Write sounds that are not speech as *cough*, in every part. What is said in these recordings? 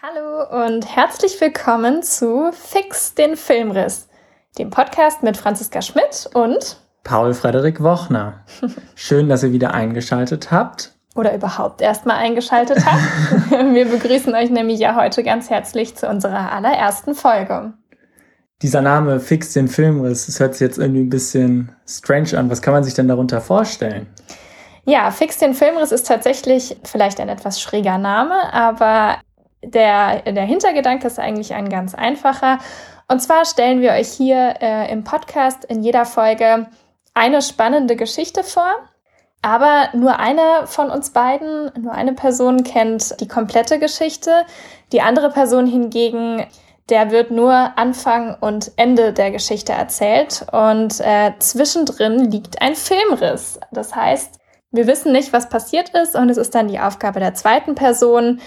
Hallo und herzlich willkommen zu Fix den Filmriss, dem Podcast mit Franziska Schmidt und Paul Frederik Wochner. *laughs* Schön, dass ihr wieder eingeschaltet habt. Oder überhaupt erstmal eingeschaltet habt. *laughs* Wir begrüßen euch nämlich ja heute ganz herzlich zu unserer allerersten Folge. Dieser Name Fix den Filmriss, das hört sich jetzt irgendwie ein bisschen strange an. Was kann man sich denn darunter vorstellen? Ja, Fix den Filmriss ist tatsächlich vielleicht ein etwas schräger Name, aber der, der Hintergedanke ist eigentlich ein ganz einfacher. Und zwar stellen wir euch hier äh, im Podcast in jeder Folge eine spannende Geschichte vor. Aber nur eine von uns beiden, nur eine Person kennt die komplette Geschichte. Die andere Person hingegen, der wird nur Anfang und Ende der Geschichte erzählt. Und äh, zwischendrin liegt ein Filmriss. Das heißt, wir wissen nicht, was passiert ist. Und es ist dann die Aufgabe der zweiten Person,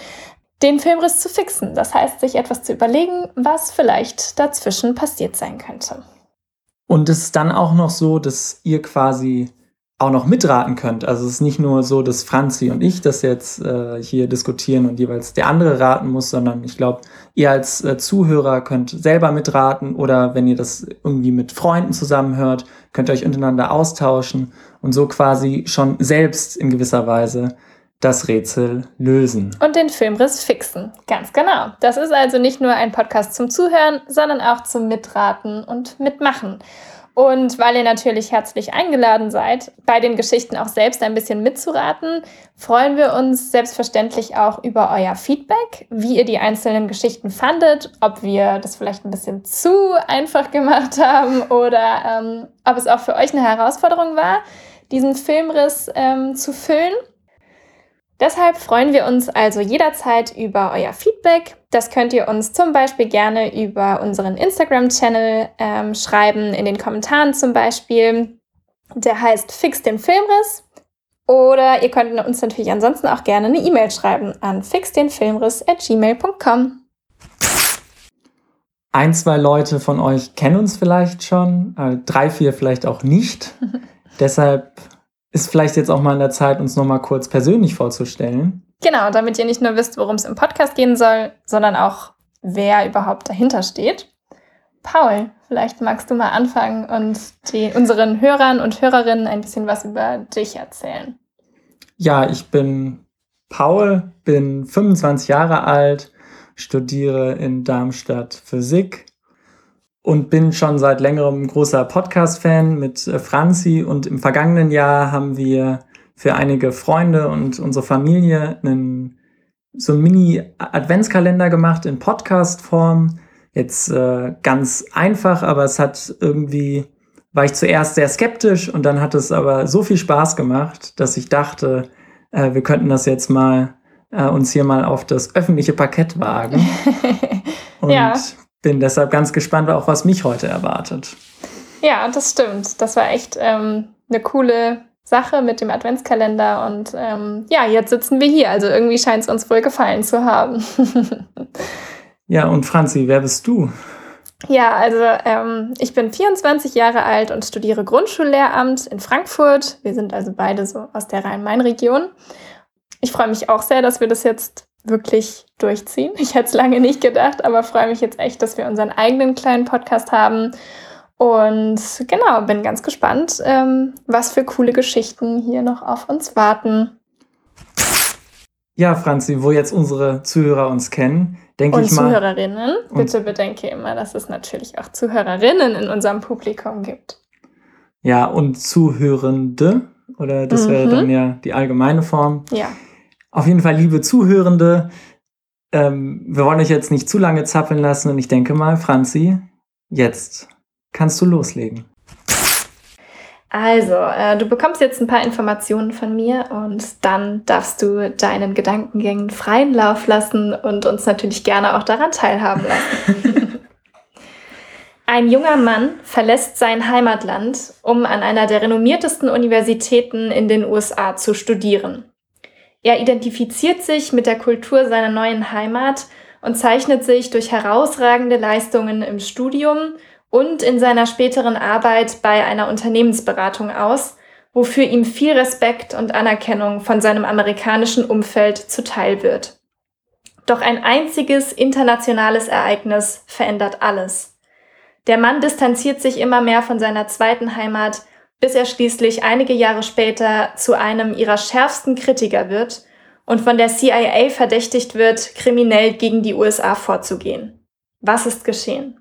den Filmriss zu fixen. Das heißt, sich etwas zu überlegen, was vielleicht dazwischen passiert sein könnte. Und es ist dann auch noch so, dass ihr quasi auch noch mitraten könnt. Also es ist nicht nur so, dass Franzi und ich das jetzt äh, hier diskutieren und jeweils der andere raten muss, sondern ich glaube, ihr als äh, Zuhörer könnt selber mitraten oder wenn ihr das irgendwie mit Freunden zusammenhört, könnt ihr euch untereinander austauschen und so quasi schon selbst in gewisser Weise das Rätsel lösen. Und den Filmriss fixen. Ganz genau. Das ist also nicht nur ein Podcast zum Zuhören, sondern auch zum Mitraten und Mitmachen. Und weil ihr natürlich herzlich eingeladen seid, bei den Geschichten auch selbst ein bisschen mitzuraten, freuen wir uns selbstverständlich auch über euer Feedback, wie ihr die einzelnen Geschichten fandet, ob wir das vielleicht ein bisschen zu einfach gemacht *laughs* haben oder ähm, ob es auch für euch eine Herausforderung war, diesen Filmriss ähm, zu füllen. Deshalb freuen wir uns also jederzeit über euer Feedback. Das könnt ihr uns zum Beispiel gerne über unseren Instagram-Channel ähm, schreiben, in den Kommentaren zum Beispiel. Der heißt Fix den Filmriss. Oder ihr könnt uns natürlich ansonsten auch gerne eine E-Mail schreiben an fixdenfilmriss.gmail.com. Ein, zwei Leute von euch kennen uns vielleicht schon, äh, drei, vier vielleicht auch nicht. *laughs* Deshalb ist vielleicht jetzt auch mal an der Zeit, uns nochmal kurz persönlich vorzustellen. Genau, damit ihr nicht nur wisst, worum es im Podcast gehen soll, sondern auch, wer überhaupt dahinter steht. Paul, vielleicht magst du mal anfangen und die, unseren Hörern und Hörerinnen ein bisschen was über dich erzählen. Ja, ich bin Paul, bin 25 Jahre alt, studiere in Darmstadt Physik und bin schon seit längerem großer Podcast-Fan mit äh, Franzi und im vergangenen Jahr haben wir für einige Freunde und unsere Familie einen, so einen Mini-Adventskalender gemacht in Podcast-Form. Jetzt äh, ganz einfach, aber es hat irgendwie, war ich zuerst sehr skeptisch und dann hat es aber so viel Spaß gemacht, dass ich dachte, äh, wir könnten das jetzt mal äh, uns hier mal auf das öffentliche Parkett wagen. *laughs* und ja bin deshalb ganz gespannt, auch was mich heute erwartet. Ja, das stimmt. Das war echt ähm, eine coole Sache mit dem Adventskalender. Und ähm, ja, jetzt sitzen wir hier. Also irgendwie scheint es uns wohl gefallen zu haben. *laughs* ja, und Franzi, wer bist du? Ja, also ähm, ich bin 24 Jahre alt und studiere Grundschullehramt in Frankfurt. Wir sind also beide so aus der Rhein-Main-Region. Ich freue mich auch sehr, dass wir das jetzt wirklich durchziehen. Ich hätte es lange nicht gedacht, aber freue mich jetzt echt, dass wir unseren eigenen kleinen Podcast haben. Und genau, bin ganz gespannt, ähm, was für coole Geschichten hier noch auf uns warten. Ja, Franzi, wo jetzt unsere Zuhörer uns kennen, denke ich mal. Und Zuhörerinnen. Bitte bedenke immer, dass es natürlich auch Zuhörerinnen in unserem Publikum gibt. Ja, und Zuhörende, oder das mhm. wäre dann ja die allgemeine Form. Ja. Auf jeden Fall, liebe Zuhörende, ähm, wir wollen euch jetzt nicht zu lange zappeln lassen und ich denke mal, Franzi, jetzt kannst du loslegen. Also, äh, du bekommst jetzt ein paar Informationen von mir und dann darfst du deinen Gedankengängen freien Lauf lassen und uns natürlich gerne auch daran teilhaben lassen. *laughs* Ein junger Mann verlässt sein Heimatland, um an einer der renommiertesten Universitäten in den USA zu studieren. Er identifiziert sich mit der Kultur seiner neuen Heimat und zeichnet sich durch herausragende Leistungen im Studium und in seiner späteren Arbeit bei einer Unternehmensberatung aus, wofür ihm viel Respekt und Anerkennung von seinem amerikanischen Umfeld zuteil wird. Doch ein einziges internationales Ereignis verändert alles. Der Mann distanziert sich immer mehr von seiner zweiten Heimat, bis er schließlich einige Jahre später zu einem ihrer schärfsten Kritiker wird und von der CIA verdächtigt wird, kriminell gegen die USA vorzugehen. Was ist geschehen?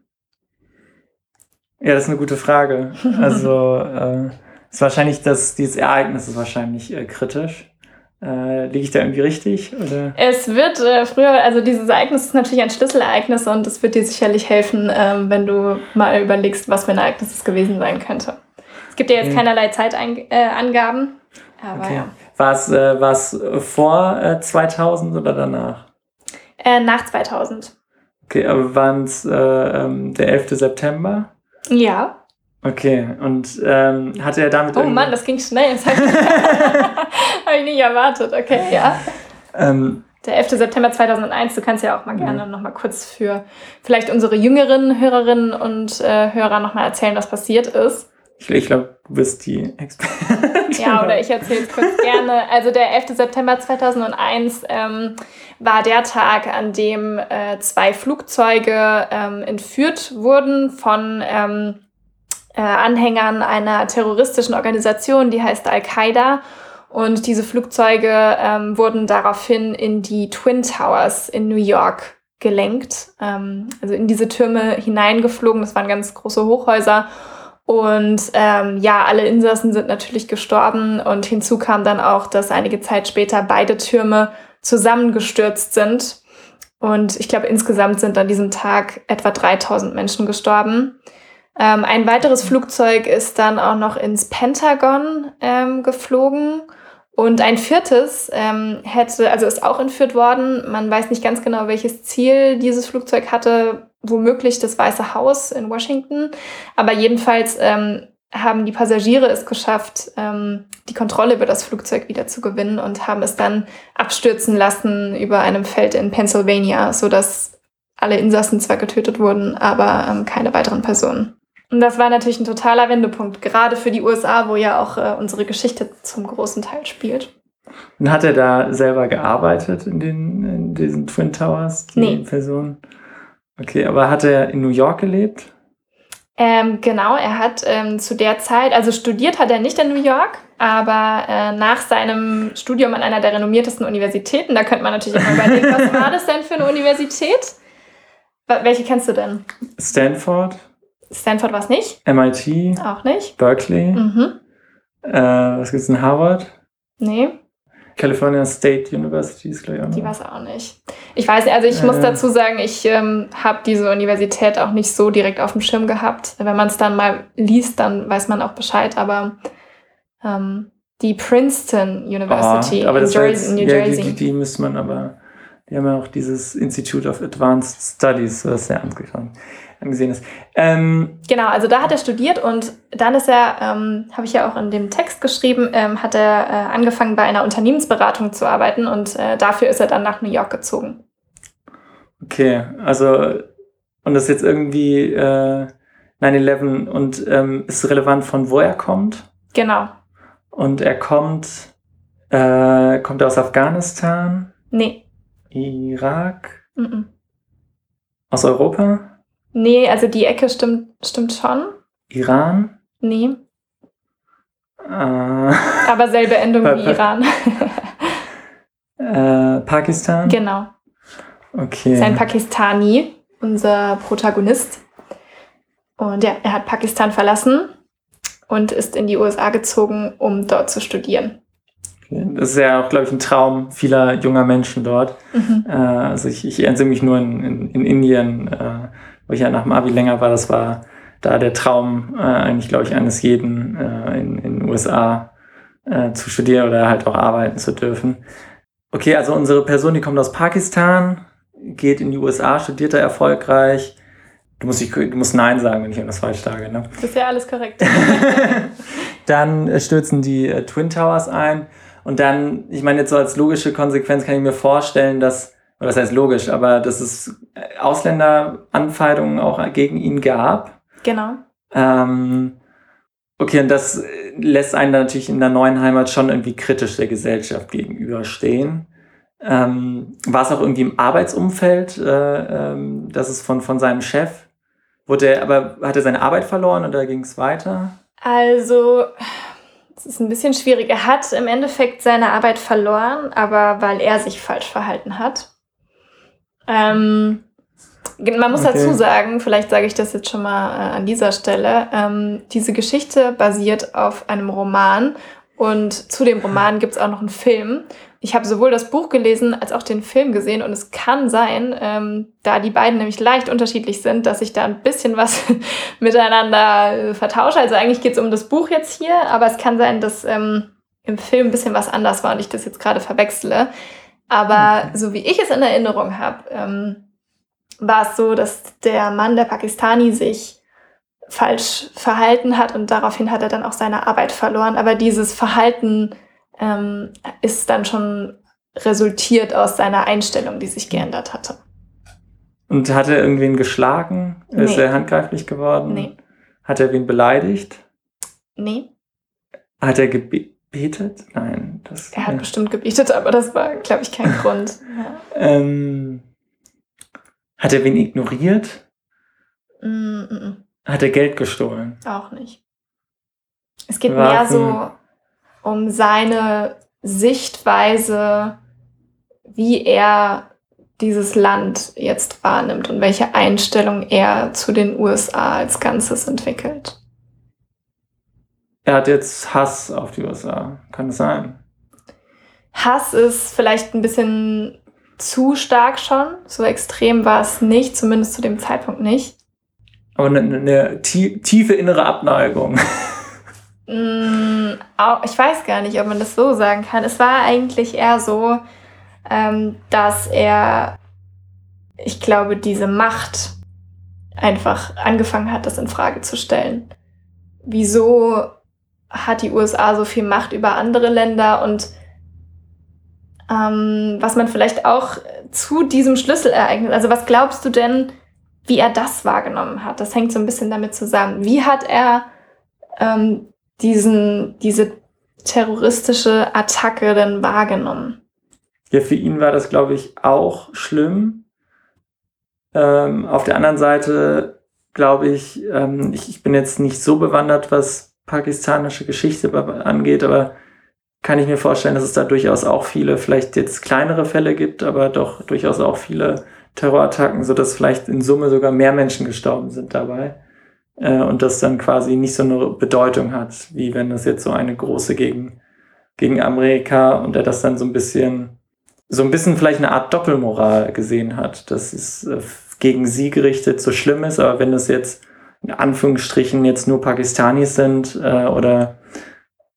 Ja, das ist eine gute Frage. *laughs* Also äh, ist wahrscheinlich das, dieses Ereignis ist wahrscheinlich äh, kritisch. Äh, liege ich da irgendwie richtig? Oder? Es wird äh, früher, also dieses Ereignis ist natürlich ein Schlüsselereignis und es wird dir sicherlich helfen, ähm, wenn du mal überlegst, was für ein Ereignis es gewesen sein könnte. Es gibt ja jetzt okay. keinerlei Zeitangaben, äh, aber okay. ja. War es äh, war's vor 2000 oder danach? nach 2000. Okay, aber waren es ähm, der 11. September? Ja. Okay, und ähm, hatte er damit. Oh Mann, das ging schnell. Das habe *laughs* ich, nicht erwartet. Okay, ja. Ähm, der 11. September 2001, du kannst ja auch mal mhm. gerne mhm. noch mal kurz für vielleicht unsere jüngeren Hörerinnen und äh, Hörer noch mal erzählen, was passiert ist. Ich, glaube, du bist die Expertin. Ja, oder ich erzähle es kurz gerne. Also der 11. September 2001 ähm, war der Tag, an dem äh, zwei Flugzeuge ähm, entführt wurden von ähm, äh, Anhängern einer terroristischen Organisation, die heißt Al-Qaida. Und diese Flugzeuge ähm, wurden daraufhin in die Twin Towers in New York gelenkt, ähm, also in diese Türme hineingeflogen. Das waren ganz große Hochhäuser. Und ähm, ja, alle Insassen sind natürlich gestorben. Und hinzu kam dann auch, dass einige Zeit später beide Türme zusammengestürzt sind. Und ich glaube, insgesamt sind an diesem Tag etwa 3000 Menschen gestorben. Ähm, ein weiteres Flugzeug ist dann auch noch ins Pentagon ähm, geflogen. Und ein viertes ähm, hätte, also ist auch entführt worden. Man weiß nicht ganz genau, welches Ziel dieses Flugzeug hatte. Womöglich das Weiße Haus in Washington. Aber jedenfalls ähm, haben die Passagiere es geschafft, ähm, die Kontrolle über das Flugzeug wieder zu gewinnen und haben es dann abstürzen lassen über einem Feld in Pennsylvania, sodass alle Insassen zwar getötet wurden, aber ähm, keine weiteren Personen. Und das war natürlich ein totaler Wendepunkt, gerade für die USA, wo ja auch äh, unsere Geschichte zum großen Teil spielt. Und hat er da selber gearbeitet in, den, in diesen Twin Towers, die nee. Person? Okay, aber hat er in New York gelebt? Ähm, genau, er hat ähm, zu der Zeit, also studiert hat er nicht in New York, aber äh, nach seinem Studium an einer der renommiertesten Universitäten, da könnte man natürlich immer überlegen, was war das denn für eine Universität? Welche kennst du denn? Stanford. Stanford war es nicht. MIT. Auch nicht. Berkeley. Mhm. Äh, was gibt es in Harvard? Nee. California State University ist glaube ich auch Die war es auch nicht. Ich weiß nicht, also ich äh. muss dazu sagen, ich ähm, habe diese Universität auch nicht so direkt auf dem Schirm gehabt. Wenn man es dann mal liest, dann weiß man auch Bescheid, aber ähm, die Princeton University oh, aber in, das Jersey, jetzt, in New ja, Jersey. Die, die, die müsste man aber, die haben ja auch dieses Institute of Advanced Studies, was sehr angefangen angesehen ist. Ähm, genau, also da hat er studiert und dann ist er, ähm, habe ich ja auch in dem Text geschrieben, ähm, hat er äh, angefangen bei einer Unternehmensberatung zu arbeiten und äh, dafür ist er dann nach New York gezogen. Okay, also und das ist jetzt irgendwie äh, 9-11 und ähm, ist relevant von wo er kommt? Genau. Und er kommt, äh, kommt er aus Afghanistan? Nee. Irak? Mm -mm. Aus Europa? Nee, also die Ecke stimmt, stimmt schon. Iran? Nee. Äh, Aber selbe Endung wie Iran. *laughs* äh, Pakistan? Genau. Okay. Ist ein Pakistani, unser Protagonist. Und ja, er hat Pakistan verlassen und ist in die USA gezogen, um dort zu studieren. Das ist ja auch, glaube ich, ein Traum vieler junger Menschen dort. Mhm. Äh, also ich, ich erinnere mich nur in, in, in Indien, äh, wo ich ja nach dem Abi länger war, das war da der Traum äh, eigentlich, glaube ich, eines jeden äh, in, in den USA äh, zu studieren oder halt auch arbeiten zu dürfen. Okay, also unsere Person, die kommt aus Pakistan, geht in die USA, studiert da erfolgreich. Du musst, du musst Nein sagen, wenn ich irgendwas falsch sage. Ne? Das ist ja alles korrekt. *laughs* dann äh, stürzen die äh, Twin Towers ein. Und dann, ich meine, jetzt so als logische Konsequenz kann ich mir vorstellen, dass was heißt logisch, aber dass es Ausländeranfeindungen auch gegen ihn gab. Genau. Ähm, okay, und das lässt einen dann natürlich in der neuen Heimat schon irgendwie kritisch der Gesellschaft gegenüberstehen. Ähm, war es auch irgendwie im Arbeitsumfeld, äh, ähm, dass es von, von seinem Chef, wurde er, aber hat er seine Arbeit verloren oder ging es weiter? Also, es ist ein bisschen schwierig. Er hat im Endeffekt seine Arbeit verloren, aber weil er sich falsch verhalten hat. Ähm, man muss okay. dazu sagen, vielleicht sage ich das jetzt schon mal äh, an dieser Stelle, ähm, diese Geschichte basiert auf einem Roman und zu dem Roman gibt es auch noch einen Film. Ich habe sowohl das Buch gelesen als auch den Film gesehen und es kann sein, ähm, da die beiden nämlich leicht unterschiedlich sind, dass ich da ein bisschen was *laughs* miteinander äh, vertausche. Also eigentlich geht es um das Buch jetzt hier, aber es kann sein, dass ähm, im Film ein bisschen was anders war und ich das jetzt gerade verwechsle. Aber so wie ich es in Erinnerung habe, ähm, war es so, dass der Mann, der Pakistani, sich falsch verhalten hat und daraufhin hat er dann auch seine Arbeit verloren. Aber dieses Verhalten ähm, ist dann schon resultiert aus seiner Einstellung, die sich geändert hatte. Und hat er irgendwen geschlagen? Nee. Ist er handgreiflich geworden? Nee. Hat er wen beleidigt? Nee. Hat er gebetet? Nein. Das, er hat ja. bestimmt gebetet, aber das war, glaube ich, kein *laughs* Grund. Ja. Ähm, hat er wen ignoriert? Mm -mm. Hat er Geld gestohlen? Auch nicht. Es geht Waffen. mehr so um seine Sichtweise, wie er dieses Land jetzt wahrnimmt und welche Einstellung er zu den USA als Ganzes entwickelt. Er hat jetzt Hass auf die USA. Kann es sein? Hass ist vielleicht ein bisschen zu stark schon. So extrem war es nicht, zumindest zu dem Zeitpunkt nicht. Aber eine, eine tiefe innere Abneigung. *laughs* Mm, ich weiß gar nicht, ob man das so sagen kann. Es war eigentlich eher so, ähm, dass er, ich glaube, diese Macht einfach angefangen hat, das in Frage zu stellen. Wieso hat die USA so viel Macht über andere Länder und ähm, was man vielleicht auch zu diesem Schlüsselereignis, also was glaubst du denn, wie er das wahrgenommen hat? Das hängt so ein bisschen damit zusammen. Wie hat er ähm, diesen, diese terroristische Attacke denn wahrgenommen? Ja, für ihn war das, glaube ich, auch schlimm. Ähm, auf der anderen Seite glaube ich, ähm, ich, ich bin jetzt nicht so bewandert, was pakistanische Geschichte angeht, aber kann ich mir vorstellen, dass es da durchaus auch viele, vielleicht jetzt kleinere Fälle gibt, aber doch durchaus auch viele Terrorattacken, sodass vielleicht in Summe sogar mehr Menschen gestorben sind dabei äh, und das dann quasi nicht so eine Bedeutung hat, wie wenn das jetzt so eine große gegen, gegen Amerika und er das dann so ein bisschen, so ein bisschen vielleicht eine Art Doppelmoral gesehen hat, dass es äh, gegen sie gerichtet so schlimm ist, aber wenn das jetzt in Anführungsstrichen jetzt nur Pakistanis sind äh, oder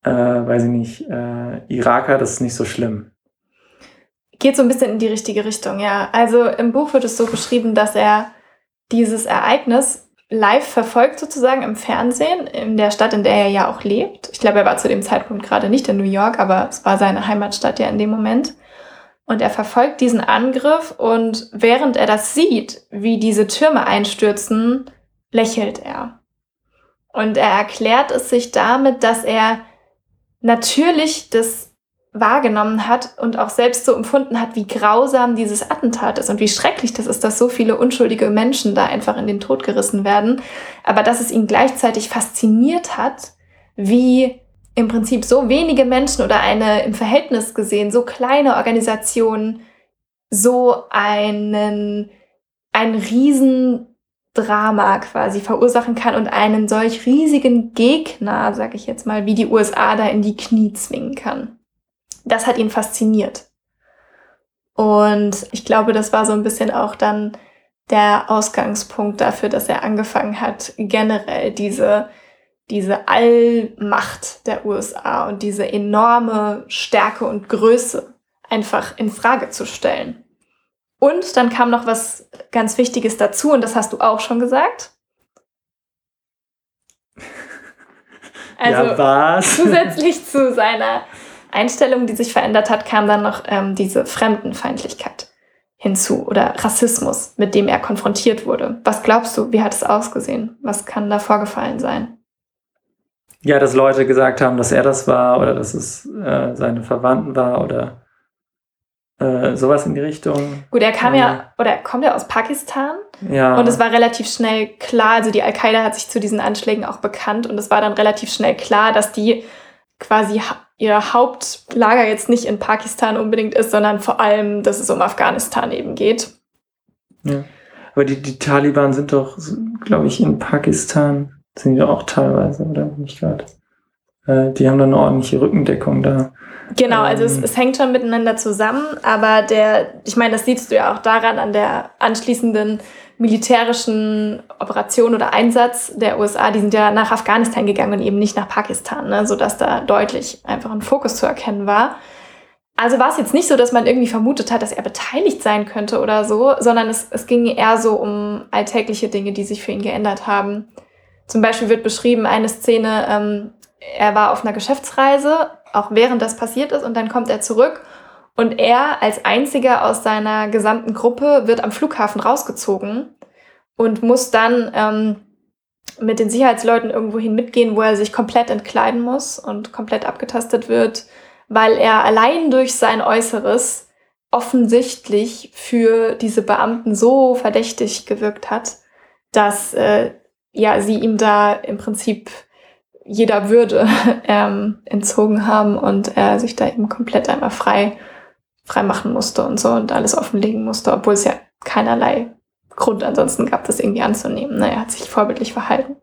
äh, weiß ich nicht, äh, Iraker, das ist nicht so schlimm. Geht so ein bisschen in die richtige Richtung, ja. Also im Buch wird es so beschrieben, dass er dieses Ereignis live verfolgt sozusagen im Fernsehen in der Stadt, in der er ja auch lebt. Ich glaube, er war zu dem Zeitpunkt gerade nicht in New York, aber es war seine Heimatstadt ja in dem Moment. Und er verfolgt diesen Angriff und während er das sieht, wie diese Türme einstürzen, lächelt er. Und er erklärt es sich damit, dass er natürlich das wahrgenommen hat und auch selbst so empfunden hat, wie grausam dieses Attentat ist und wie schrecklich das ist, dass so viele unschuldige Menschen da einfach in den Tod gerissen werden, aber dass es ihn gleichzeitig fasziniert hat, wie im Prinzip so wenige Menschen oder eine im Verhältnis gesehen so kleine Organisation so einen, einen riesen Drama quasi verursachen kann und einen solch riesigen Gegner, sag ich jetzt mal, wie die USA da in die Knie zwingen kann. Das hat ihn fasziniert. Und ich glaube, das war so ein bisschen auch dann der Ausgangspunkt dafür, dass er angefangen hat, generell diese, diese Allmacht der USA und diese enorme Stärke und Größe einfach in Frage zu stellen. Und dann kam noch was ganz Wichtiges dazu, und das hast du auch schon gesagt. *laughs* Also ja, was? *laughs* zusätzlich zu seiner Einstellung, die sich verändert hat, kam dann noch ähm, diese Fremdenfeindlichkeit. hinzu oder Rassismus, mit dem er konfrontiert wurde. Was glaubst du, wie hat es ausgesehen? Was kann da vorgefallen sein? Ja, dass Leute gesagt haben, dass er das war oder dass es äh, seine Verwandten war oder äh, sowas in die Richtung. Gut, er kam ja, oder er kommt ja aus Pakistan. Ja. Und es war relativ schnell klar, also die Al-Qaida hat sich zu diesen Anschlägen auch bekannt und es war dann relativ schnell klar, dass die quasi ihr Hauptlager jetzt nicht in Pakistan unbedingt ist, sondern vor allem, dass es um Afghanistan eben geht. Ja. Aber die, die Taliban sind doch, glaube ich, in Pakistan, sind die auch teilweise, oder nicht gerade? Äh, die haben dann eine ordentliche Rückendeckung da. Genau, also es, ähm. es hängt schon miteinander zusammen, aber der, ich meine, das siehst du ja auch daran an der anschließenden militärischen Operation oder Einsatz der USA, die sind ja nach Afghanistan gegangen und eben nicht nach Pakistan, ne, sodass da deutlich einfach ein Fokus zu erkennen war. Also war es jetzt nicht so, dass man irgendwie vermutet hat, dass er beteiligt sein könnte oder so, sondern es, es ging eher so um alltägliche Dinge, die sich für ihn geändert haben. Zum Beispiel wird beschrieben eine Szene, ähm, er war auf einer Geschäftsreise, auch während das passiert ist, und dann kommt er zurück. Und er als einziger aus seiner gesamten Gruppe wird am Flughafen rausgezogen und muss dann ähm, mit den Sicherheitsleuten irgendwohin mitgehen, wo er sich komplett entkleiden muss und komplett abgetastet wird, weil er allein durch sein Äußeres offensichtlich für diese Beamten so verdächtig gewirkt hat, dass äh, ja sie ihm da im Prinzip jeder Würde *laughs* ähm, entzogen haben und er sich da eben komplett einmal frei, frei machen musste und so und alles offenlegen musste, obwohl es ja keinerlei Grund ansonsten gab, das irgendwie anzunehmen. Ne? Er hat sich vorbildlich verhalten.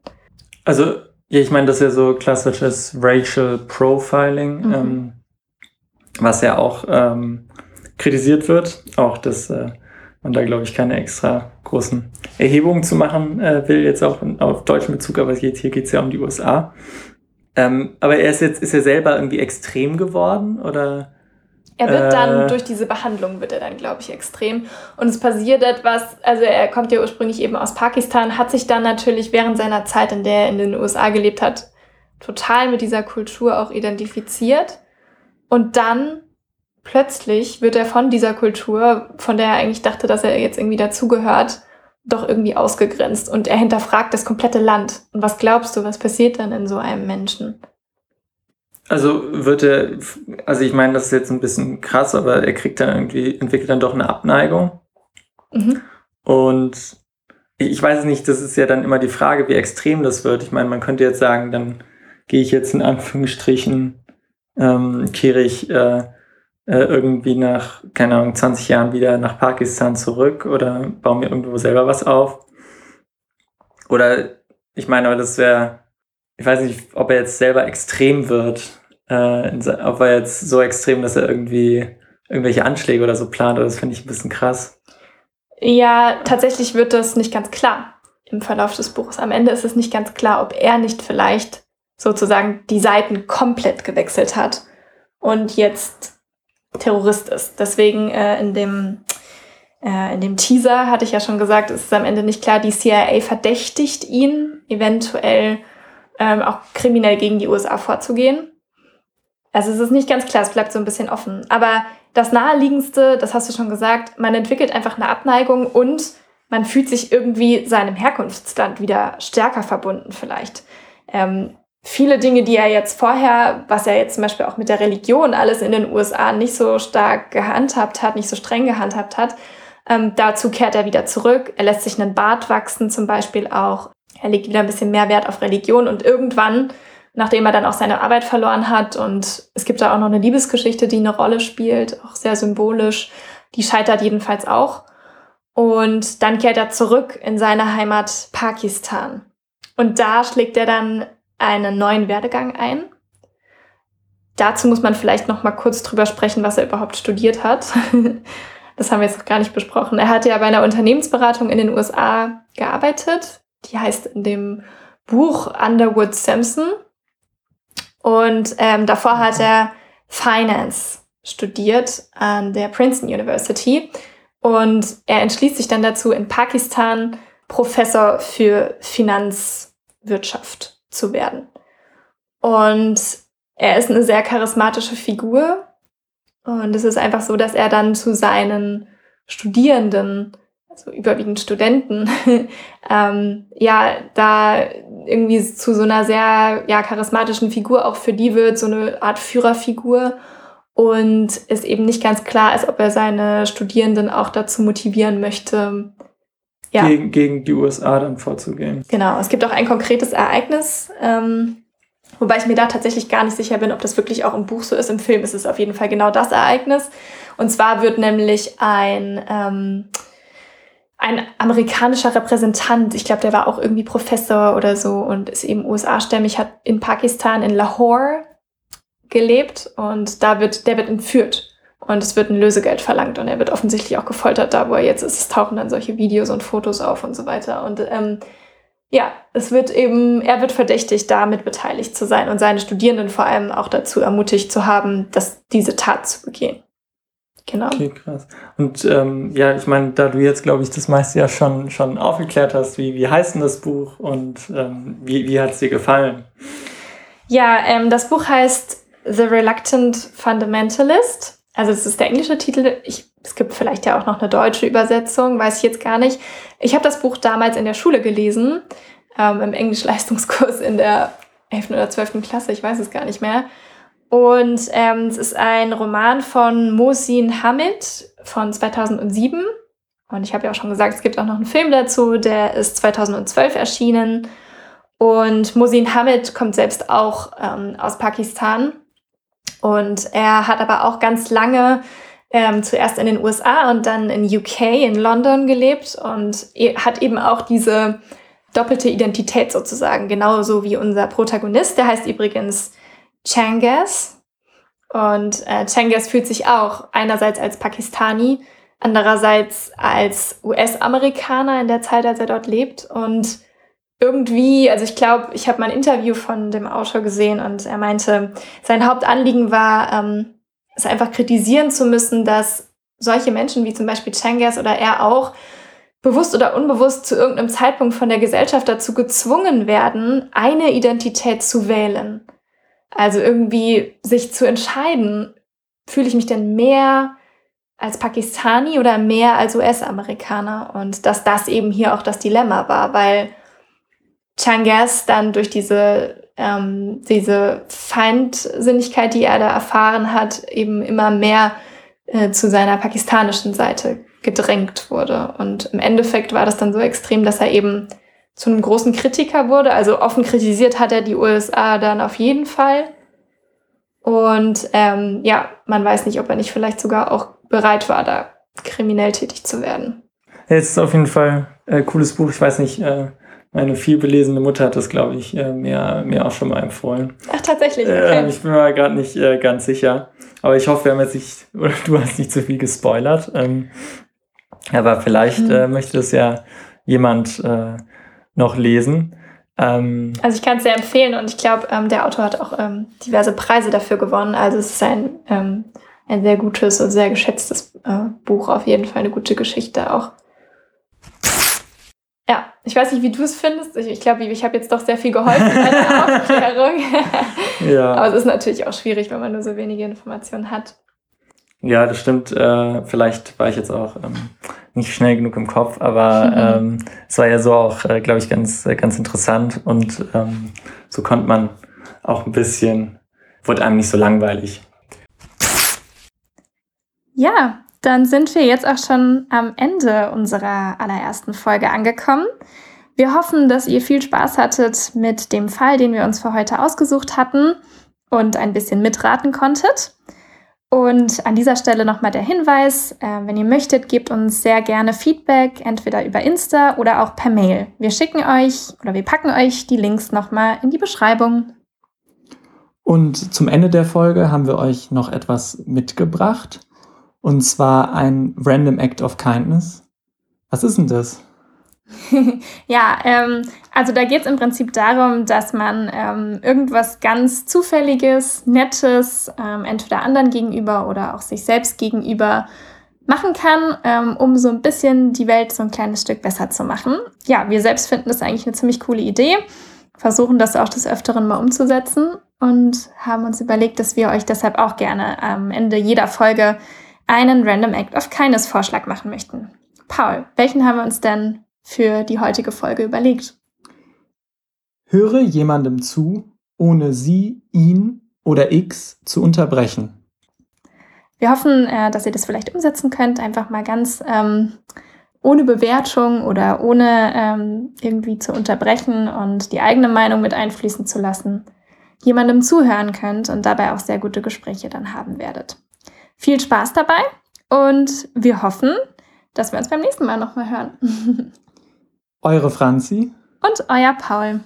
Also, ja, ich meine, das ist ja so klassisches Racial Profiling, mhm. ähm, was ja auch ähm, kritisiert wird. Auch, dass äh, man da, glaube ich, keine extra großen Erhebungen zu machen äh, will, jetzt auch in, auf deutschen Bezug, aber hier, hier geht es ja um die USA. Ähm, aber er ist jetzt, ist er selber irgendwie extrem geworden oder? Er wird dann, äh, durch diese Behandlung wird er dann, glaube ich, extrem. Und es passiert etwas, also er kommt ja ursprünglich eben aus Pakistan, hat sich dann natürlich während seiner Zeit, in der er in den USA gelebt hat, total mit dieser Kultur auch identifiziert. Und dann plötzlich wird er von dieser Kultur, von der er eigentlich dachte, dass er jetzt irgendwie dazugehört, doch irgendwie ausgegrenzt. Und er hinterfragt das komplette Land. Und was glaubst du, was passiert dann in so einem Menschen? Also wird er, also ich meine, das ist jetzt ein bisschen krass, aber er kriegt dann irgendwie, entwickelt dann doch eine Abneigung. Mhm. Und ich weiß nicht, das ist ja dann immer die Frage, wie extrem das wird. Ich meine, man könnte jetzt sagen, dann gehe ich jetzt in Anführungsstrichen, ähm, kehre ich äh, äh, irgendwie nach, keine Ahnung, 20 Jahren wieder nach Pakistan zurück oder baue mir irgendwo selber was auf. Oder ich meine, das wäre, ich weiß nicht, ob er jetzt selber extrem wird, äh, ob er jetzt so extrem, dass er irgendwie irgendwelche Anschläge oder so plant, oder das finde ich ein bisschen krass. Ja, tatsächlich wird das nicht ganz klar im Verlauf des Buches. Am Ende ist es nicht ganz klar, ob er nicht vielleicht sozusagen die Seiten komplett gewechselt hat und jetzt Terrorist ist. Deswegen äh, in, dem, äh, in dem Teaser hatte ich ja schon gesagt, es ist am Ende nicht klar, die CIA verdächtigt ihn, eventuell ähm, auch kriminell gegen die USA vorzugehen. Also es ist nicht ganz klar, es bleibt so ein bisschen offen. Aber das Naheliegendste, das hast du schon gesagt, man entwickelt einfach eine Abneigung und man fühlt sich irgendwie seinem Herkunftsland wieder stärker verbunden vielleicht. Ähm, viele Dinge, die er jetzt vorher, was er jetzt zum Beispiel auch mit der Religion alles in den USA nicht so stark gehandhabt hat, nicht so streng gehandhabt hat, ähm, dazu kehrt er wieder zurück. Er lässt sich einen Bart wachsen zum Beispiel auch. Er legt wieder ein bisschen mehr Wert auf Religion und irgendwann, nachdem er dann auch seine Arbeit verloren hat und es gibt da auch noch eine Liebesgeschichte, die eine Rolle spielt, auch sehr symbolisch, die scheitert jedenfalls auch. Und dann kehrt er zurück in seine Heimat Pakistan. Und da schlägt er dann einen neuen Werdegang ein. Dazu muss man vielleicht noch mal kurz drüber sprechen, was er überhaupt studiert hat. *laughs* Das haben wir jetzt noch gar nicht besprochen. Er hat ja bei einer Unternehmensberatung in den USA gearbeitet. Die heißt in dem Buch Underwood Sampson. Und ähm, davor hat er Finance studiert an der Princeton University. Und er entschließt sich dann dazu, in Pakistan Professor für Finanzwirtschaft zu werden. Und er ist eine sehr charismatische Figur. Und es ist einfach so, dass er dann zu seinen Studierenden, also überwiegend Studenten, *laughs* ähm, ja, da irgendwie zu so einer sehr ja, charismatischen Figur auch für die wird, so eine Art Führerfigur. Und es eben nicht ganz klar ist, ob er seine Studierenden auch dazu motivieren möchte, ja. gegen, gegen die USA dann vorzugehen. Genau, es gibt auch ein konkretes Ereignis, ähm, wobei ich mir da tatsächlich gar nicht sicher bin, ob das wirklich auch im Buch so ist. Im Film ist es auf jeden Fall genau das Ereignis. Und zwar wird nämlich ein, ähm, ein amerikanischer Repräsentant, ich glaube, der war auch irgendwie Professor oder so und ist eben USA-stämmig, hat in Pakistan, in Lahore gelebt und da wird, der wird entführt und es wird ein Lösegeld verlangt und er wird offensichtlich auch gefoltert da, wo er jetzt ist. Es tauchen dann solche Videos und Fotos auf und so weiter und ähm, ja, es wird eben, er wird verdächtigt, damit beteiligt zu sein und seine Studierenden vor allem auch dazu ermutigt zu haben, dass diese Tat zu begehen. Genau. Okay, krass. Und ähm, ja, ich meine, da du jetzt, glaube ich, das meiste ja schon, schon aufgeklärt hast, wie, wie heißt denn das Buch und ähm, wie, wie hat es dir gefallen? Ja, ähm, das Buch heißt The Reluctant Fundamentalist. Also es ist der englische Titel. Ich, es gibt vielleicht ja auch noch eine deutsche Übersetzung, weiß ich jetzt gar nicht. Ich habe das Buch damals in der Schule gelesen, ähm, im Englisch-Leistungskurs in der 11. oder 12. Klasse, ich weiß es gar nicht mehr. Und ähm, es ist ein Roman von Mohsin Hamid von 2007. Und ich habe ja auch schon gesagt, es gibt auch noch einen Film dazu, der ist 2012 erschienen. Und Mohsin Hamid kommt selbst auch ähm, aus Pakistan. Und er hat aber auch ganz lange ähm, zuerst in den USA und dann in UK, in London gelebt und e-, hat eben auch diese doppelte Identität sozusagen, genauso wie unser Protagonist. Der heißt übrigens Changas. Und äh, Changas fühlt sich auch einerseits als Pakistani, andererseits als US-Amerikaner in der Zeit, als er dort lebt. Und irgendwie, also ich glaube, ich habe mal ein Interview von dem Autor gesehen und er meinte, sein Hauptanliegen war, ähm, es einfach kritisieren zu müssen, dass solche Menschen wie zum Beispiel Changas oder er auch bewusst oder unbewusst zu irgendeinem Zeitpunkt von der Gesellschaft dazu gezwungen werden, eine Identität zu wählen. Also irgendwie sich zu entscheiden, fühle ich mich denn mehr als Pakistani oder mehr als US-Amerikaner? Und dass das eben hier auch das Dilemma war, weil Changas dann durch diese, ähm, diese Feindsinnigkeit, die er da erfahren hat, eben immer mehr äh, zu seiner pakistanischen Seite gedrängt wurde. Und im Endeffekt war das dann so extrem, dass er eben zu einem großen Kritiker wurde. Also offen kritisiert hat er die USA dann auf jeden Fall. Und ähm, ja, man weiß nicht, ob er nicht vielleicht sogar auch bereit war, da kriminell tätig zu werden. Es ist auf jeden Fall äh, cooles Buch. Ich weiß nicht, äh, meine vielbelesene Mutter hat das, glaube ich, äh, mir, mir auch schon mal empfohlen. Ach, tatsächlich? Äh, okay. ich bin mir gerade nicht äh, ganz sicher. Aber ich hoffe, wir haben jetzt nicht, *laughs* oder du hast nicht zu viel gespoilert. Ähm, aber vielleicht hm. äh, möchte das ja jemand äh, noch lesen. Ähm, also ich kann es sehr empfehlen und ich glaube, ähm, der Autor hat auch ähm, diverse Preise dafür gewonnen. Also es ist ein, ähm, ein sehr gutes und sehr geschätztes äh, Buch, auf jeden Fall eine gute Geschichte auch. Ja, ich weiß nicht, wie du es findest. Ich, ich glaube, ich habe jetzt doch sehr viel geholfen bei der *laughs* Aufklärung. *laughs* ja. Aber es ist natürlich auch schwierig, wenn man nur so wenige Informationen hat. Ja, das stimmt. Äh, vielleicht war ich jetzt auch ähm, nicht schnell genug im Kopf, aber *laughs* ähm, es war ja so auch, äh, glaube ich, ganz, äh, ganz interessant und ähm, so konnte man auch ein bisschen, wurde einem nicht so langweilig. Ja, dann sind wir jetzt auch schon am Ende unserer allerersten Folge angekommen. Wir hoffen, dass ihr viel Spaß hattet mit dem Fall, den wir uns für heute ausgesucht hatten und ein bisschen mitraten konntet. Und an dieser Stelle nochmal der Hinweis, äh, wenn ihr möchtet, gebt uns sehr gerne Feedback, entweder über Insta oder auch per Mail. Wir schicken euch oder wir packen euch die Links nochmal in die Beschreibung. Und zum Ende der Folge haben wir euch noch etwas mitgebracht. Und zwar ein Random Act of Kindness. Was ist denn das? *laughs* ja, ähm, also da geht es im Prinzip darum, dass man ähm, irgendwas ganz Zufälliges, Nettes, ähm, entweder anderen gegenüber oder auch sich selbst gegenüber machen kann, ähm, um so ein bisschen die Welt so ein kleines Stück besser zu machen. Ja, wir selbst finden das eigentlich eine ziemlich coole Idee, versuchen das auch des Öfteren mal umzusetzen und haben uns überlegt, dass wir euch deshalb auch gerne am Ende jeder Folge einen Random Act of Kindness Vorschlag machen möchten. Paul, welchen haben wir uns denn für die heutige Folge überlegt? Höre jemandem zu, ohne sie, ihn oder X zu unterbrechen. Wir hoffen, äh, dass ihr das vielleicht umsetzen könnt, einfach mal ganz ähm, ohne Bewertung oder ohne ähm, irgendwie zu unterbrechen und die eigene Meinung mit einfließen zu lassen, jemandem zuhören könnt und dabei auch sehr gute Gespräche dann haben werdet. Viel Spaß dabei und wir hoffen, dass wir uns beim nächsten Mal nochmal hören. *laughs* Eure Franzi und euer Paul.